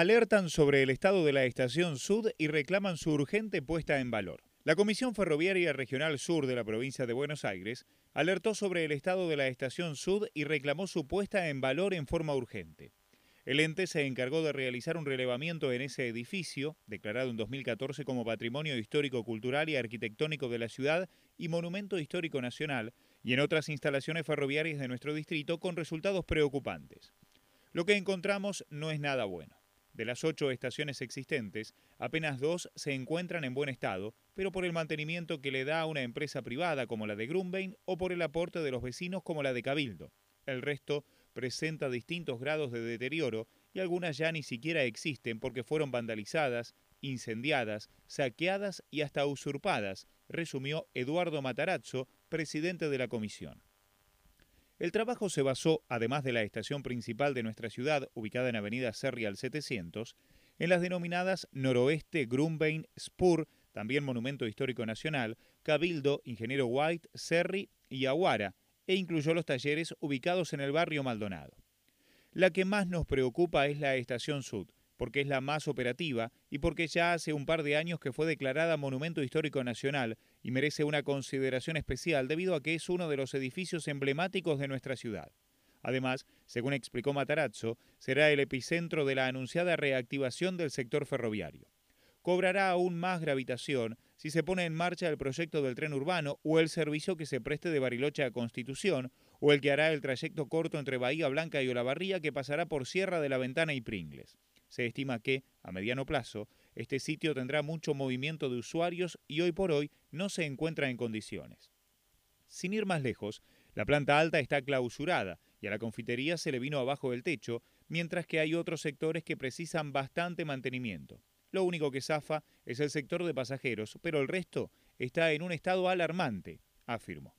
alertan sobre el estado de la Estación Sud y reclaman su urgente puesta en valor. La Comisión Ferroviaria Regional Sur de la provincia de Buenos Aires alertó sobre el estado de la Estación Sud y reclamó su puesta en valor en forma urgente. El ente se encargó de realizar un relevamiento en ese edificio, declarado en 2014 como Patrimonio Histórico Cultural y Arquitectónico de la ciudad y Monumento Histórico Nacional, y en otras instalaciones ferroviarias de nuestro distrito con resultados preocupantes. Lo que encontramos no es nada bueno. De las ocho estaciones existentes, apenas dos se encuentran en buen estado, pero por el mantenimiento que le da a una empresa privada como la de Grumbein o por el aporte de los vecinos como la de Cabildo. El resto presenta distintos grados de deterioro y algunas ya ni siquiera existen porque fueron vandalizadas, incendiadas, saqueadas y hasta usurpadas, resumió Eduardo Matarazzo, presidente de la comisión. El trabajo se basó, además de la estación principal de nuestra ciudad, ubicada en Avenida Serri al 700, en las denominadas Noroeste, Grumbein, Spur, también Monumento Histórico Nacional, Cabildo, Ingeniero White, Serri y Aguara, e incluyó los talleres ubicados en el barrio Maldonado. La que más nos preocupa es la Estación Sud, porque es la más operativa y porque ya hace un par de años que fue declarada Monumento Histórico Nacional y merece una consideración especial debido a que es uno de los edificios emblemáticos de nuestra ciudad. Además, según explicó Matarazzo, será el epicentro de la anunciada reactivación del sector ferroviario. Cobrará aún más gravitación si se pone en marcha el proyecto del tren urbano o el servicio que se preste de Bariloche a Constitución o el que hará el trayecto corto entre Bahía Blanca y Olavarría que pasará por Sierra de la Ventana y Pringles. Se estima que, a mediano plazo, este sitio tendrá mucho movimiento de usuarios y hoy por hoy no se encuentra en condiciones. Sin ir más lejos, la planta alta está clausurada y a la confitería se le vino abajo el techo, mientras que hay otros sectores que precisan bastante mantenimiento. Lo único que zafa es el sector de pasajeros, pero el resto está en un estado alarmante, afirmó.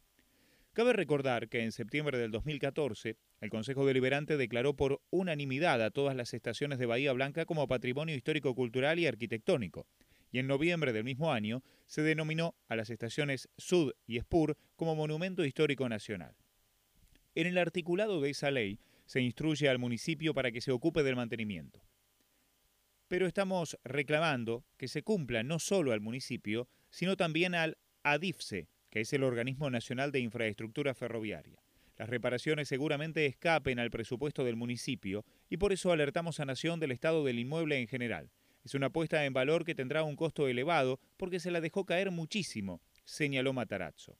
Cabe recordar que en septiembre del 2014 el Consejo Deliberante declaró por unanimidad a todas las estaciones de Bahía Blanca como patrimonio histórico, cultural y arquitectónico, y en noviembre del mismo año se denominó a las estaciones Sud y Spur como Monumento Histórico Nacional. En el articulado de esa ley se instruye al municipio para que se ocupe del mantenimiento. Pero estamos reclamando que se cumpla no solo al municipio, sino también al ADIFSE, que es el Organismo Nacional de Infraestructura Ferroviaria. Las reparaciones seguramente escapen al presupuesto del municipio y por eso alertamos a Nación del estado del inmueble en general. Es una puesta en valor que tendrá un costo elevado porque se la dejó caer muchísimo, señaló Matarazzo.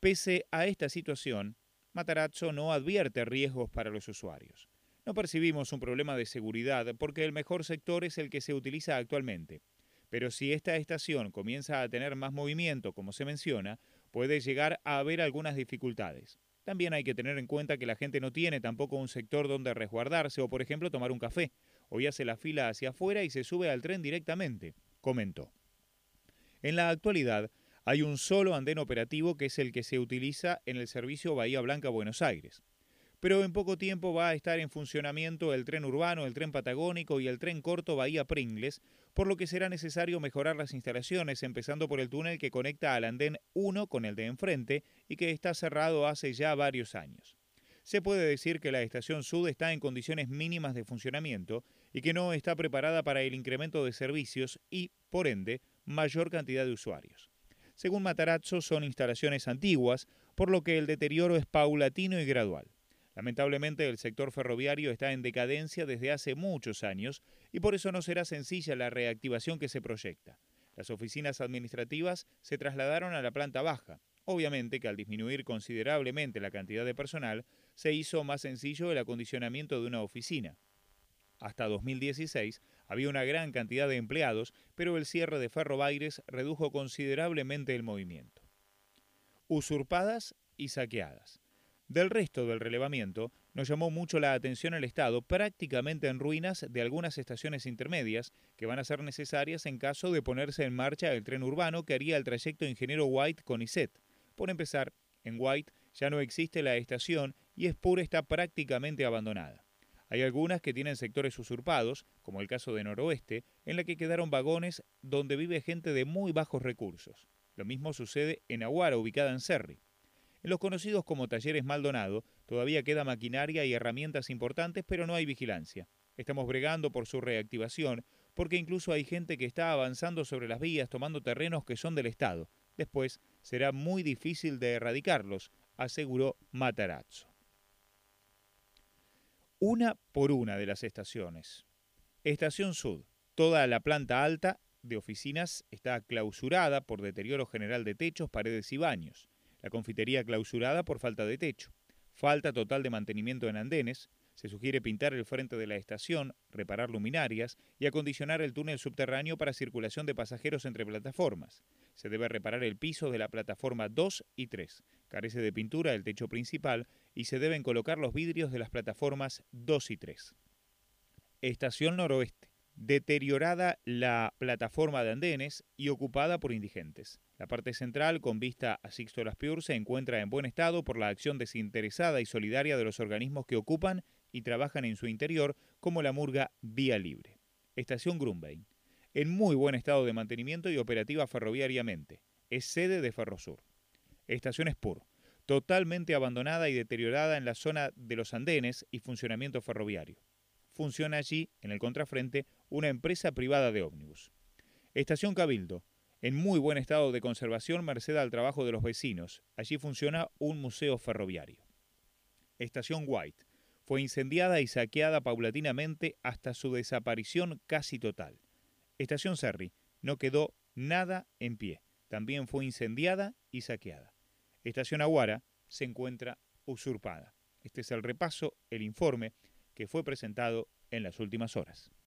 Pese a esta situación, Matarazzo no advierte riesgos para los usuarios. No percibimos un problema de seguridad porque el mejor sector es el que se utiliza actualmente. Pero si esta estación comienza a tener más movimiento, como se menciona, puede llegar a haber algunas dificultades. También hay que tener en cuenta que la gente no tiene tampoco un sector donde resguardarse o, por ejemplo, tomar un café. Hoy hace la fila hacia afuera y se sube al tren directamente, comentó. En la actualidad, hay un solo andén operativo que es el que se utiliza en el servicio Bahía Blanca Buenos Aires. Pero en poco tiempo va a estar en funcionamiento el tren urbano, el tren patagónico y el tren corto Bahía Pringles, por lo que será necesario mejorar las instalaciones, empezando por el túnel que conecta al andén 1 con el de enfrente y que está cerrado hace ya varios años. Se puede decir que la estación Sud está en condiciones mínimas de funcionamiento y que no está preparada para el incremento de servicios y, por ende, mayor cantidad de usuarios. Según Matarazzo, son instalaciones antiguas, por lo que el deterioro es paulatino y gradual. Lamentablemente el sector ferroviario está en decadencia desde hace muchos años y por eso no será sencilla la reactivación que se proyecta. Las oficinas administrativas se trasladaron a la planta baja. Obviamente que al disminuir considerablemente la cantidad de personal, se hizo más sencillo el acondicionamiento de una oficina. Hasta 2016 había una gran cantidad de empleados, pero el cierre de Ferrobaires redujo considerablemente el movimiento. Usurpadas y saqueadas. Del resto del relevamiento, nos llamó mucho la atención el estado prácticamente en ruinas de algunas estaciones intermedias que van a ser necesarias en caso de ponerse en marcha el tren urbano que haría el trayecto Ingeniero White con ISET. Por empezar, en White ya no existe la estación y Spur está prácticamente abandonada. Hay algunas que tienen sectores usurpados, como el caso de Noroeste, en la que quedaron vagones donde vive gente de muy bajos recursos. Lo mismo sucede en Aguara, ubicada en Serri. En los conocidos como talleres Maldonado todavía queda maquinaria y herramientas importantes, pero no hay vigilancia. Estamos bregando por su reactivación porque incluso hay gente que está avanzando sobre las vías tomando terrenos que son del Estado. Después será muy difícil de erradicarlos, aseguró Matarazzo. Una por una de las estaciones. Estación Sud. Toda la planta alta de oficinas está clausurada por deterioro general de techos, paredes y baños. La confitería clausurada por falta de techo. Falta total de mantenimiento en andenes. Se sugiere pintar el frente de la estación, reparar luminarias y acondicionar el túnel subterráneo para circulación de pasajeros entre plataformas. Se debe reparar el piso de la plataforma 2 y 3. Carece de pintura el techo principal y se deben colocar los vidrios de las plataformas 2 y 3. Estación Noroeste. Deteriorada la plataforma de andenes y ocupada por indigentes. La parte central, con vista a Sixto Laspiur, se encuentra en buen estado por la acción desinteresada y solidaria de los organismos que ocupan y trabajan en su interior, como la murga Vía Libre. Estación Grunbein. En muy buen estado de mantenimiento y operativa ferroviariamente. Es sede de Ferrosur. Estación Spur totalmente abandonada y deteriorada en la zona de los andenes y funcionamiento ferroviario. Funciona allí, en el contrafrente, una empresa privada de ómnibus. Estación Cabildo, en muy buen estado de conservación merced al trabajo de los vecinos. Allí funciona un museo ferroviario. Estación White, fue incendiada y saqueada paulatinamente hasta su desaparición casi total. Estación Serri, no quedó nada en pie. También fue incendiada y saqueada. Estación Aguara se encuentra usurpada. Este es el repaso, el informe que fue presentado en las últimas horas.